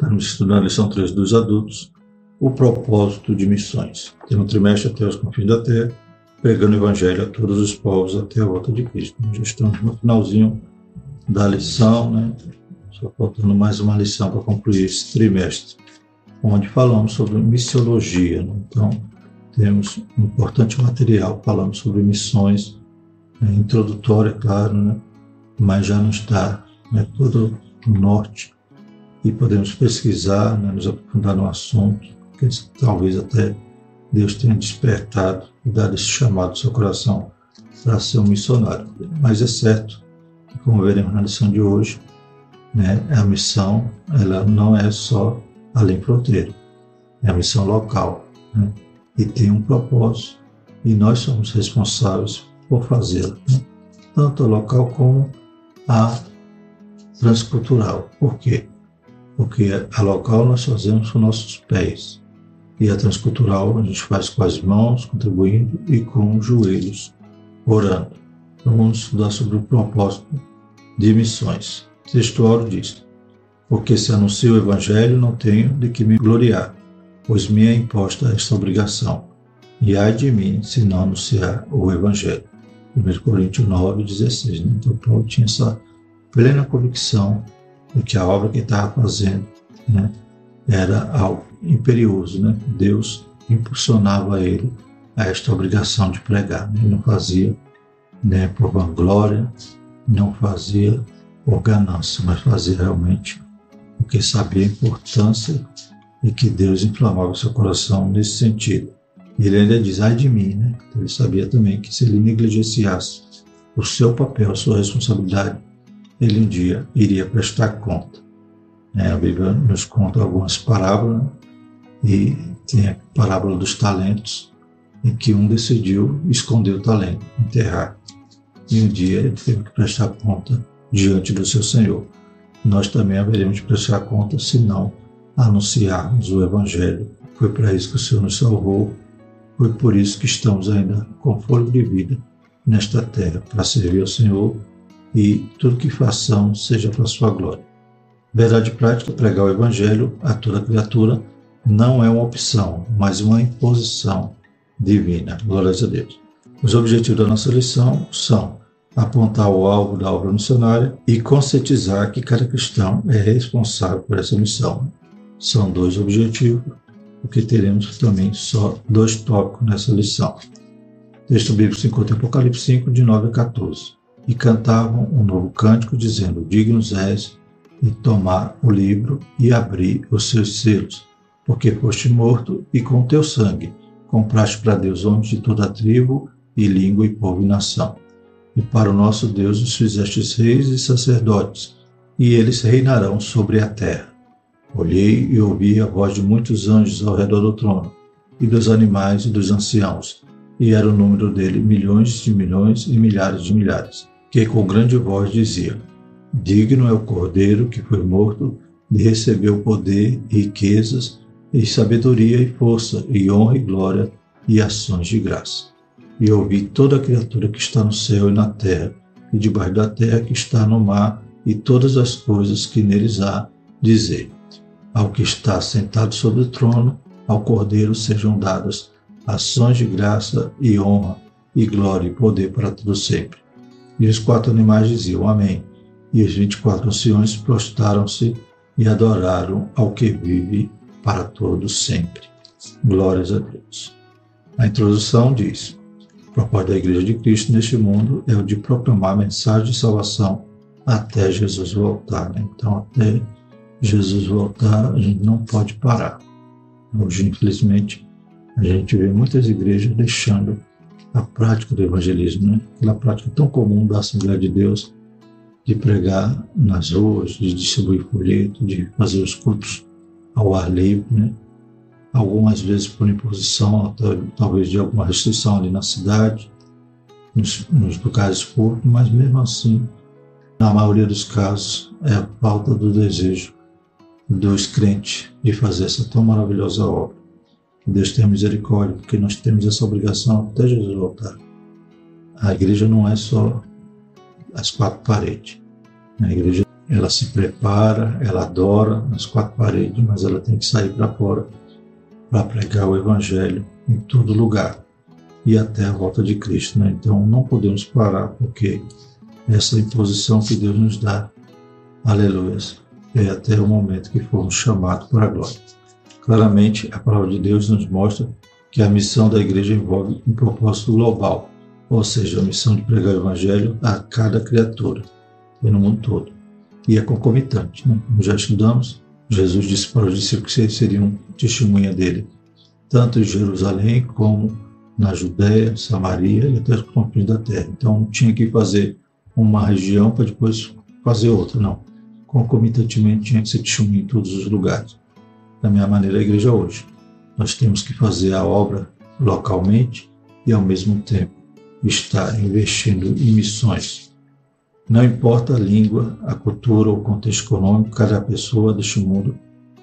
Estamos estudando a lição 3 dos adultos, o propósito de missões. Tem um trimestre até os confins da terra, pregando o evangelho a todos os povos até a volta de Cristo. Já estamos no finalzinho da lição, né? Só faltando mais uma lição para concluir esse trimestre, onde falamos sobre missiologia. Né? Então, temos um importante material falando sobre missões, né? introdutória, claro, né? mas já não está né? todo o norte e podemos pesquisar, né? nos aprofundar no assunto, que talvez até Deus tenha despertado e dado esse chamado ao seu coração para ser um missionário. Mas é certo que, como veremos na lição de hoje, né, a missão ela não é só além fronteira, é a missão local né, e tem um propósito e nós somos responsáveis por fazê-la, né, tanto a local como a transcultural. Por quê? Porque a local nós fazemos com nossos pés e a transcultural a gente faz com as mãos, contribuindo, e com os joelhos, orando. Então vamos estudar sobre o propósito de missões. O textual diz: Porque se anuncio o Evangelho, não tenho de que me gloriar, pois me é imposta esta obrigação. E ai de mim se não anunciar o Evangelho. 1 Coríntios 9, 16. Né? Então Paulo tinha essa plena convicção de que a obra que estava fazendo né, era algo imperioso, né? Deus impulsionava ele a esta obrigação de pregar. Né? Ele não fazia né, por vanglória, não fazia por ganância, mas fazia realmente porque sabia a importância e que Deus inflamava seu coração nesse sentido. Ele ainda diz, ai de mim, né? Então ele sabia também que se ele negligenciasse o seu papel, a sua responsabilidade, ele um dia iria prestar conta. É, a Bíblia nos conta algumas parábolas e tem a parábola dos talentos, em que um decidiu esconder o talento, enterrar. E um dia ele teve que prestar conta diante do seu Senhor. Nós também haveremos de prestar conta se não anunciarmos o Evangelho. Foi para isso que o Senhor nos salvou, foi por isso que estamos ainda com fôlego de vida nesta terra, para servir ao Senhor e tudo que façamos seja para sua glória. Verdade prática, pregar o Evangelho a toda criatura não é uma opção, mas uma imposição divina. Glórias a Deus. Os objetivos da nossa lição são apontar o alvo da obra missionária e conscientizar que cada cristão é responsável por essa missão. São dois objetivos, porque teremos também só dois tópicos nessa lição. Texto bíblico se encontra em Apocalipse 5, de 9 a 14. E cantavam um novo cântico, dizendo: Dignos és de tomar o livro e abrir os seus selos, porque foste morto e com teu sangue compraste para Deus homens de toda a tribo e língua e povo e nação. E para o nosso Deus os fizestes reis e sacerdotes, e eles reinarão sobre a terra. Olhei e ouvi a voz de muitos anjos ao redor do trono, e dos animais e dos anciãos, e era o número dele milhões de milhões e milhares de milhares, que com grande voz diziam: Digno é o cordeiro que foi morto de receber o poder, riquezas, e sabedoria e força, e honra e glória, e ações de graça. E ouvi toda a criatura que está no céu e na terra, e debaixo da terra que está no mar, e todas as coisas que neles há, dizer: Ao que está sentado sobre o trono, ao Cordeiro sejam dadas ações de graça e honra, e glória e poder para todo sempre. E os quatro animais diziam: Amém. E os vinte e quatro anciões prostraram-se e adoraram ao que vive para todos sempre. Glórias a Deus. A introdução diz: o propósito da Igreja de Cristo neste mundo é o de proclamar a mensagem de salvação até Jesus voltar. Né? Então, até Jesus voltar, a gente não pode parar. Hoje, infelizmente, a gente vê muitas igrejas deixando a prática do evangelismo, né? aquela prática tão comum da Assembleia de Deus de pregar nas ruas, de distribuir folheto, de fazer os cultos ao ar livre, né? algumas vezes por imposição, talvez de alguma restrição ali na cidade, nos, nos lugares públicos, mas mesmo assim, na maioria dos casos, é a falta do desejo dos crentes de fazer essa tão maravilhosa obra. Deus tenha misericórdia, porque nós temos essa obrigação até Jesus voltar. A igreja não é só as quatro paredes. A igreja ela se prepara, ela adora nas quatro paredes, mas ela tem que sair para fora para pregar o Evangelho em todo lugar e até a volta de Cristo. Né? Então não podemos parar, porque essa imposição que Deus nos dá, aleluia, é até o momento que formos chamados para a glória. Claramente, a palavra de Deus nos mostra que a missão da igreja envolve um propósito global, ou seja, a missão de pregar o Evangelho a cada criatura e no mundo todo. E é concomitante, né? como já estudamos, Jesus disse para os discípulos que seriam testemunha dele, tanto em Jerusalém como na Judéia, Samaria e até os confins da terra. Então não tinha que fazer uma região para depois fazer outra, não. Concomitantemente tinha que ser testemunha em todos os lugares. Da minha maneira, a igreja hoje. Nós temos que fazer a obra localmente e, ao mesmo tempo, estar investindo em missões. Não importa a língua, a cultura ou o contexto econômico, cada pessoa deste mundo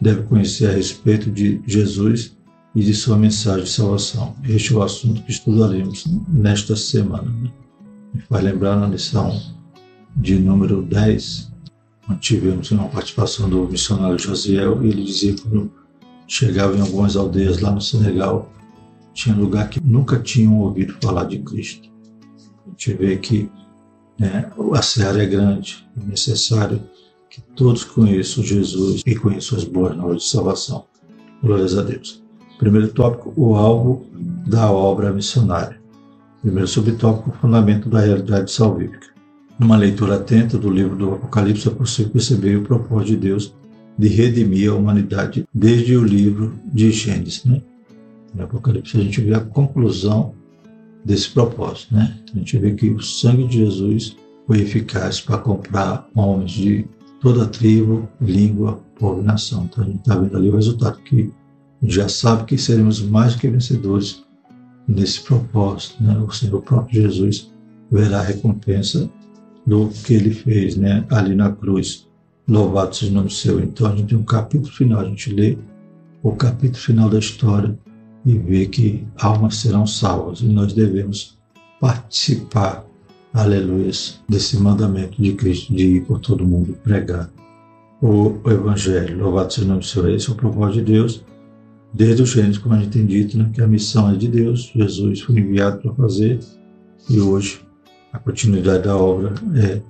deve conhecer a respeito de Jesus e de sua mensagem de salvação. Este é o assunto que estudaremos nesta semana. Né? Me faz lembrar na lição de número 10, tivemos uma participação do missionário Josiel, e ele dizia que quando chegava em algumas aldeias lá no Senegal, tinha lugar que nunca tinham ouvido falar de Cristo. A gente vê que né, a seara é grande, é necessário que todos conheçam Jesus e conheçam as boas novas de salvação. Glórias a Deus. Primeiro tópico, o alvo da obra missionária. Primeiro subtópico, o fundamento da realidade salvífica. Numa leitura atenta do livro do Apocalipse é possível perceber o propósito de Deus de redimir a humanidade desde o livro de Gênesis. Né? No Apocalipse a gente vê a conclusão desse propósito. Né? A gente vê que o sangue de Jesus foi eficaz para comprar homens de toda tribo, língua, povo e nação. Então a gente está vendo ali o resultado que já sabe que seremos mais que vencedores nesse propósito. Né? O Senhor próprio Jesus verá a recompensa do que ele fez né? ali na cruz. Louvado seja o nome seu. Então a gente tem um capítulo final, a gente lê o capítulo final da história e vê que almas serão salvas e nós devemos participar, aleluia, desse mandamento de Cristo de ir por todo mundo pregar o Evangelho. Louvado seja o nome do Senhor. Esse é o propósito de Deus desde o Gênesis, como a gente tem dito, né, que a missão é de Deus, Jesus foi enviado para fazer, e hoje a continuidade da obra é,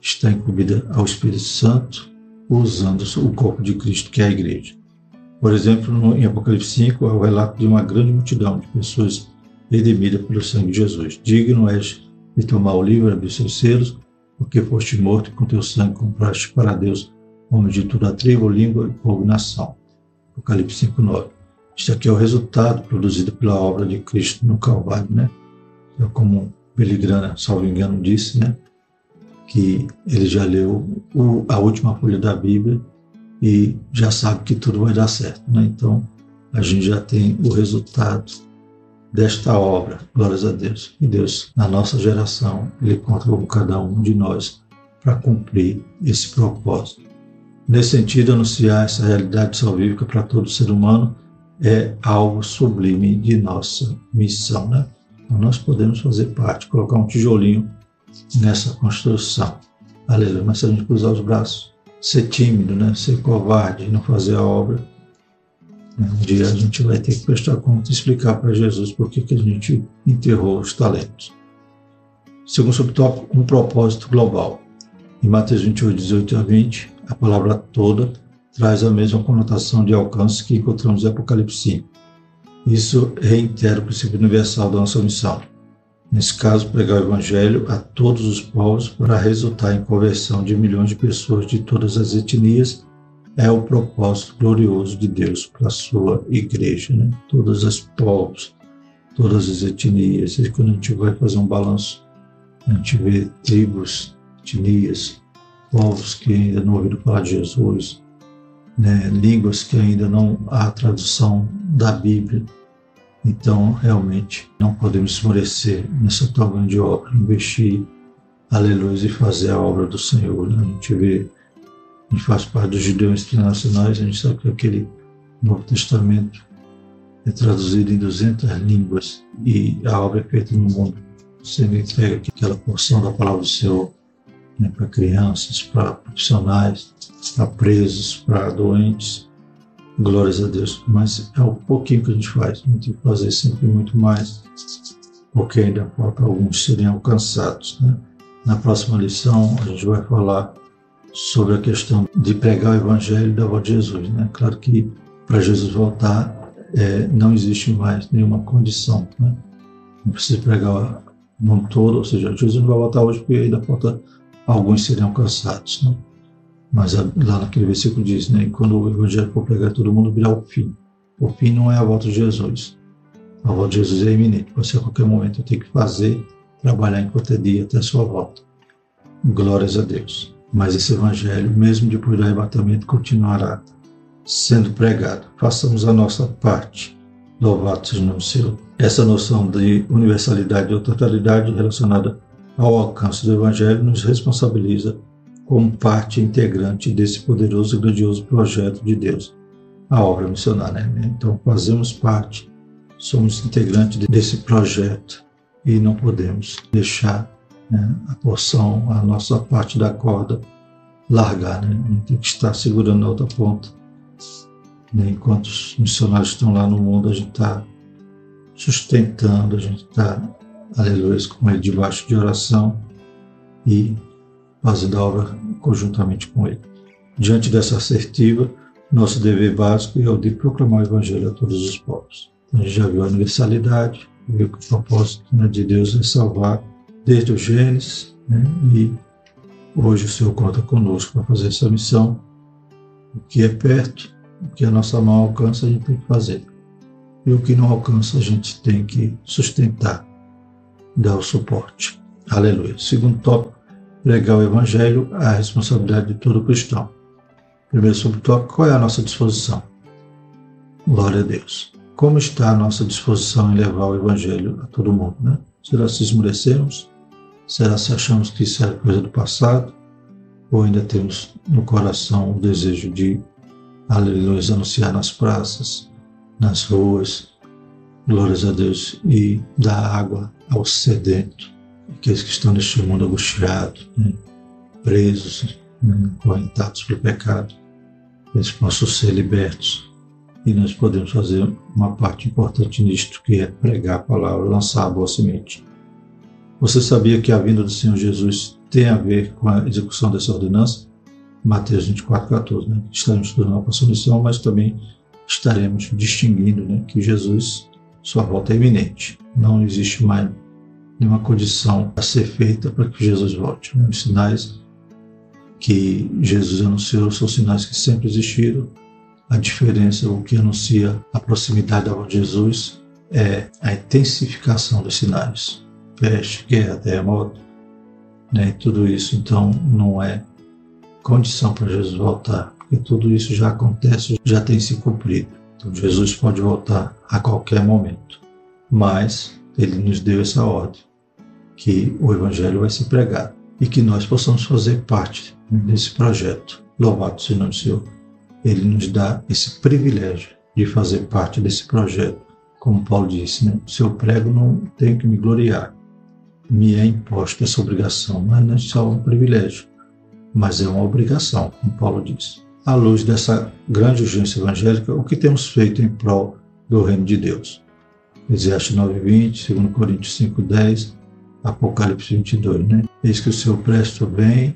está incumbida ao Espírito Santo, usando o corpo de Cristo, que é a igreja. Por exemplo, no, em Apocalipse 5, há o relato de uma grande multidão de pessoas redimidas pelo sangue de Jesus. Digno és de tomar o livro, abrir seus selos, porque foste morto e com teu sangue compraste para Deus homens de toda tribo, língua, povo e nação. Apocalipse 5, 9. Isso aqui é o resultado produzido pela obra de Cristo no Calvário, né? É como Billy Graham, salvo engano, disse, né? Que ele já leu o, a última folha da Bíblia e já sabe que tudo vai dar certo, né? Então, a gente já tem o resultado desta obra, glórias a Deus. E Deus, na nossa geração, Ele conta com cada um de nós para cumprir esse propósito. Nesse sentido, anunciar essa realidade salvífica para todo ser humano é algo sublime de nossa missão, né? Então, nós podemos fazer parte, colocar um tijolinho nessa construção. Aleluia. Mas se a gente cruzar os braços, ser tímido, né? ser covarde, não fazer a obra, né? um dia a gente vai ter que prestar conta e explicar para Jesus por que, que a gente enterrou os talentos. Segundo subtópico, um propósito global. Em Mateus 28, 18 a 20, a palavra toda traz a mesma conotação de alcance que encontramos em Apocalipse 5. Isso reitera o princípio universal da nossa missão. Nesse caso, pregar o Evangelho a todos os povos para resultar em conversão de milhões de pessoas de todas as etnias é o propósito glorioso de Deus para a sua igreja. Né? Todos os povos, todas as etnias. E quando a gente vai fazer um balanço, a gente vê tribos, etnias, povos que ainda não ouviram falar de Jesus, né, línguas que ainda não há tradução da Bíblia. Então, realmente, não podemos esmorecer nessa tão grande obra, investir, aleluia, e fazer a obra do Senhor. Né? A gente vê, a gente faz parte dos judeus internacionais, a gente sabe que aquele Novo Testamento é traduzido em 200 línguas e a obra é feita no mundo. Sendo entregue aquela porção da palavra do Senhor né, para crianças, para profissionais, para presos, para doentes. Glórias a Deus. Mas é o pouquinho que a gente faz, a gente tem que fazer sempre muito mais, porque ainda falta alguns serem alcançados. Né? Na próxima lição, a gente vai falar sobre a questão de pregar o Evangelho da voz de Jesus. Né? Claro que para Jesus voltar, é, não existe mais nenhuma condição. Né? Não precisa pregar o mundo todo, ou seja, Jesus não vai voltar hoje porque ainda falta alguns serem alcançados. Né? Mas lá naquele versículo diz, né, quando o evangelho for pregar todo mundo, virá o fim. O fim não é a volta de Jesus. A volta de Jesus é iminente. Você a qualquer momento tem que fazer, trabalhar enquanto é dia até a sua volta. Glórias a Deus. Mas esse evangelho, mesmo depois do arrebatamento, continuará sendo pregado. Façamos a nossa parte. Louvado seja o nome. Essa noção de universalidade ou totalidade relacionada ao alcance do Evangelho nos responsabiliza como parte integrante desse poderoso e grandioso projeto de Deus, a obra missionária. Né? Então, fazemos parte, somos integrantes desse projeto e não podemos deixar né, a porção, a nossa parte da corda largar. Né? Gente tem que estar segurando a outra ponta. Né? Enquanto os missionários estão lá no mundo, a gente está sustentando, a gente está aleluia, com ele debaixo de oração e fazendo a obra conjuntamente com ele. Diante dessa assertiva, nosso dever básico é o de proclamar o Evangelho a todos os povos. A gente já viu a universalidade, viu que o propósito né, de Deus é salvar desde o Gênesis, né, e hoje o Senhor conta conosco para fazer essa missão. O que é perto, o que a nossa mão alcança, a gente tem que fazer. E o que não alcança, a gente tem que sustentar dar o suporte. Aleluia. Segundo tópico, pregar o Evangelho, a responsabilidade de todo cristão. Primeiro subtópico, qual é a nossa disposição? Glória a Deus. Como está a nossa disposição em levar o Evangelho a todo mundo? Né? Será se esmorecemos? Será se achamos que isso é coisa do passado? Ou ainda temos no coração o desejo de, aleluia, anunciar nas praças, nas ruas, glórias a Deus, e dar água ao sedento, aqueles que estão neste mundo angustiado, né? presos, né? correntados pelo pecado, eles possam ser libertos. E nós podemos fazer uma parte importante nisto, que é pregar a palavra, lançar a boa semente. Você sabia que a vinda do Senhor Jesus tem a ver com a execução dessa ordenança? Mateus 24, 14. Né? Estaremos estudando a passão lição, mas também estaremos distinguindo né, que Jesus, sua volta é iminente. Não existe mais nenhuma condição a ser feita para que Jesus volte. Né? Os sinais que Jesus anunciou são sinais que sempre existiram. A diferença, o que anuncia a proximidade de Jesus, é a intensificação dos sinais. Peste, guerra, terremoto, né? tudo isso, então, não é condição para Jesus voltar, porque tudo isso já acontece, já tem se cumprido. Então, Jesus pode voltar a qualquer momento, mas ele nos deu essa ordem que o Evangelho vai ser pregado e que nós possamos fazer parte desse projeto. Louvado seja o Senhor. Ele nos dá esse privilégio de fazer parte desse projeto. Como Paulo disse, né? se eu prego, não tenho que me gloriar. Me é imposta essa obrigação, mas não é só um privilégio, mas é uma obrigação, como Paulo disse. À luz dessa grande urgência evangélica, o que temos feito em prol do reino de Deus? Eclesiastes 9:20, 2 Coríntios 5:10, Apocalipse 22, né? Eis que o Senhor presta o bem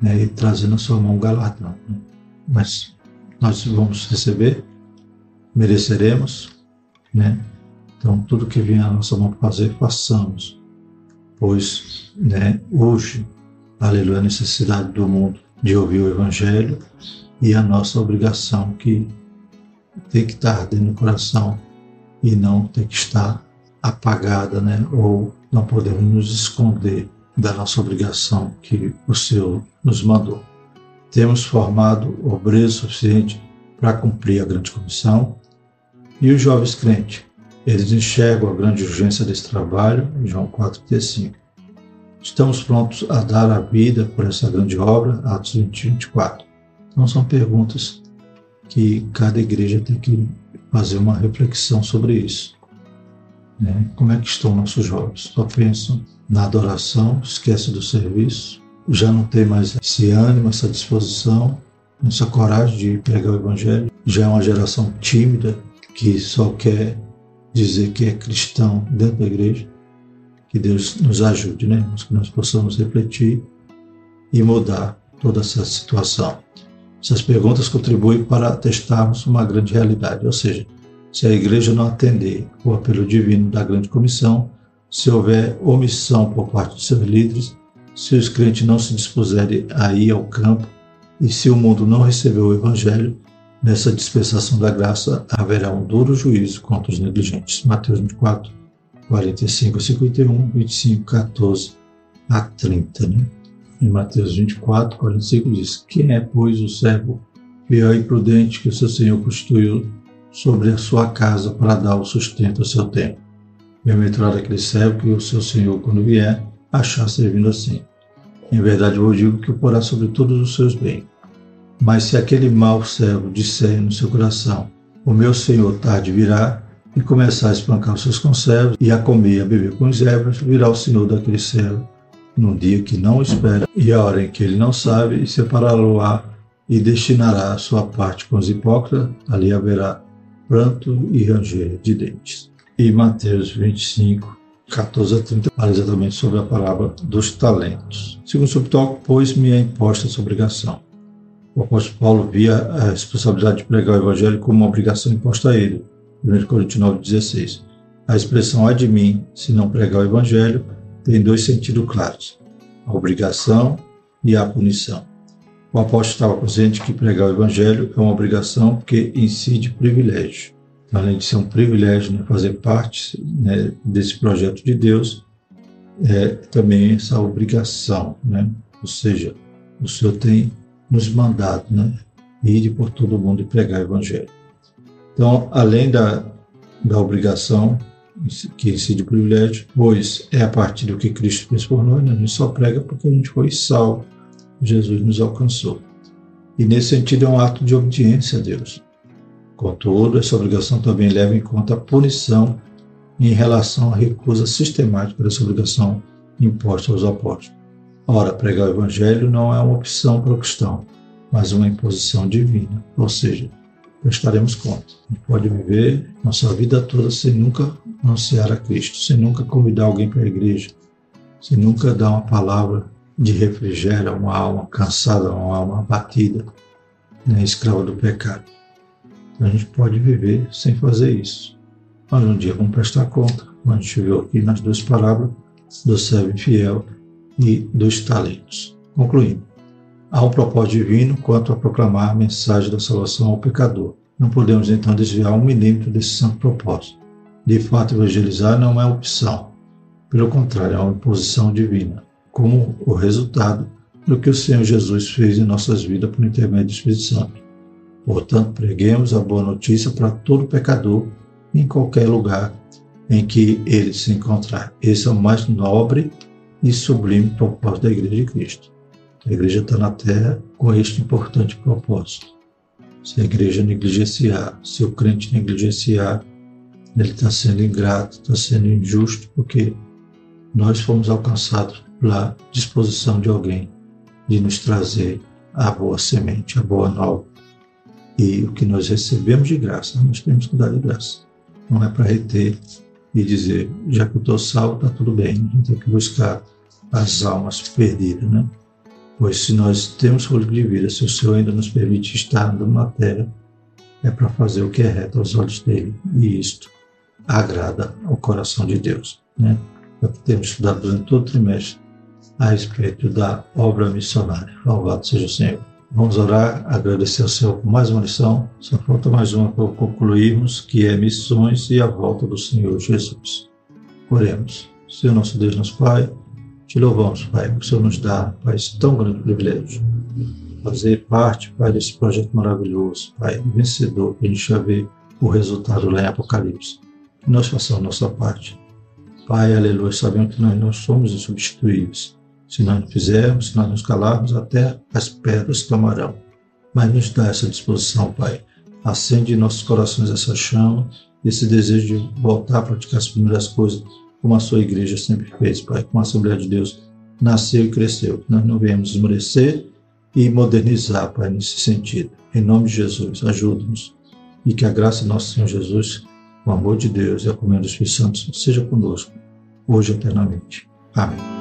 né, e trazendo a sua mão galardão. Né? Mas nós vamos receber, mereceremos, né? Então, tudo que vier a nossa mão fazer, façamos. Pois, né, hoje, aleluia, a necessidade do mundo de ouvir o Evangelho e a nossa obrigação que tem que estar dentro do coração e não tem que estar apagada, né? Ou não podemos nos esconder da nossa obrigação que o Senhor nos mandou. Temos formado obreiros suficiente para cumprir a grande comissão. E os jovens crentes, eles enxergam a grande urgência desse trabalho, João 4,35. Estamos prontos a dar a vida por essa grande obra, Atos 20, 24. Então são perguntas que cada igreja tem que fazer uma reflexão sobre isso. Né? Como é que estão nossos jovens? Só pensam na adoração, esquece do serviço, já não tem mais esse ânimo, essa disposição, essa coragem de pregar o Evangelho. Já é uma geração tímida que só quer dizer que é cristão dentro da igreja. Que Deus nos ajude, né? Que nós possamos refletir e mudar toda essa situação. Essas perguntas contribuem para testarmos uma grande realidade, ou seja, se a igreja não atender o apelo divino da grande comissão, se houver omissão por parte dos seus líderes, se os crentes não se dispuserem a ir ao campo e se o mundo não receber o evangelho, nessa dispensação da graça haverá um duro juízo contra os negligentes. Mateus 24, 45 a 51, 25, 14 a 30. Né? Em Mateus 24, 45 diz: Quem é, pois, o servo fiel e prudente que o seu Senhor constituiu sobre a sua casa para dar o sustento ao seu tempo? Bem-aventurado aquele servo que o seu Senhor, quando vier, achar servindo assim. Em verdade vos digo que o porá sobre todos os seus bens. Mas se aquele mau servo disser no seu coração, o meu Senhor tarde virá, e começar a espancar os seus conservos, e a comer e a beber com os zebras, virá o Senhor daquele servo num dia que não espera e a hora em que ele não sabe, e separá-lo-á e destinará a sua parte com os hipócritas, ali haverá pranto e ranger de dentes. E Mateus 25, 14 a 30 fala exatamente sobre a palavra dos talentos. Segundo subtópico, pois-me é imposta essa obrigação. O apóstolo Paulo via a responsabilidade de pregar o evangelho como uma obrigação imposta a ele. 1 Coríntios 9, 16. A expressão ai de mim, se não pregar o evangelho, tem dois sentidos claros: a obrigação e a punição. O apóstolo estava consciente que pregar o evangelho é uma obrigação que incide privilégio. Além de ser um privilégio né, fazer parte né, desse projeto de Deus, é também essa obrigação, né? ou seja, o Senhor tem nos mandado né, ir por todo mundo e pregar o evangelho. Então, além da, da obrigação, que incide o privilégio, pois é a partir do que Cristo fez por nós, né? a gente só prega porque a gente foi salvo, Jesus nos alcançou. E nesse sentido é um ato de obediência a Deus. Contudo, essa obrigação também leva em conta a punição em relação à recusa sistemática dessa obrigação imposta aos apóstolos. Ora, pregar o Evangelho não é uma opção para o cristão, mas uma imposição divina, ou seja, prestaremos conta. Não pode viver nossa vida toda sem nunca anunciar a Cristo, sem nunca convidar alguém para a igreja, sem nunca dar uma palavra de refrigério a uma alma cansada, uma alma abatida, né, escrava do pecado. Então a gente pode viver sem fazer isso. Mas um dia vamos prestar conta, como a gente viu aqui nas duas palavras, do servo infiel e dos talentos. Concluindo, Há um propósito divino quanto a proclamar a mensagem da salvação ao pecador. Não podemos então desviar um milímetro desse santo propósito. De fato, evangelizar não é opção. Pelo contrário, é uma imposição divina, como o resultado do que o Senhor Jesus fez em nossas vidas por intermédio do Espírito Santo. Portanto, preguemos a boa notícia para todo pecador em qualquer lugar em que ele se encontrar. Esse é o mais nobre e sublime propósito da Igreja de Cristo. A igreja está na terra com este importante propósito. Se a igreja negligenciar, se o crente negligenciar, ele está sendo ingrato, está sendo injusto, porque nós fomos alcançados pela disposição de alguém de nos trazer a boa semente, a boa nova. E o que nós recebemos de graça, nós temos que dar de graça. Não é para reter e dizer, já que eu estou salvo, está tudo bem. A gente tem que buscar as almas perdidas, né? Pois se nós temos fôlego de vida, se o Senhor ainda nos permite estar na terra, é para fazer o que é reto aos olhos dele. E isto agrada ao coração de Deus. Né? É o que temos estudado durante todo o trimestre a respeito da obra missionária. Louvado seja o Senhor. Vamos orar, agradecer ao Senhor por mais uma lição. Só falta mais uma para concluirmos, que é missões e a volta do Senhor Jesus. Oremos. Senhor nosso Deus, nosso Pai, te louvamos, Pai, porque o Senhor nos dá, Pai, esse tão grande privilégio. Fazer parte, Pai, desse projeto maravilhoso, Pai, vencedor, que a gente já vê o resultado lá em Apocalipse. Que nós façamos nossa parte. Pai, aleluia, sabemos que nós não somos insubstituíveis. Se nós não fizermos, se nós nos calarmos, até as pedras clamarão. Mas nos dá essa disposição, Pai. Acende em nossos corações essa chama, esse desejo de voltar a praticar as primeiras coisas como a sua igreja sempre fez, Pai, como a Assembleia de Deus nasceu e cresceu. Que nós não venhamos esmorecer e modernizar, Pai, nesse sentido. Em nome de Jesus, ajuda-nos. E que a graça do nosso Senhor Jesus, o amor de Deus e a comunhão dos Espíritos Santos seja conosco, hoje e eternamente. Amém.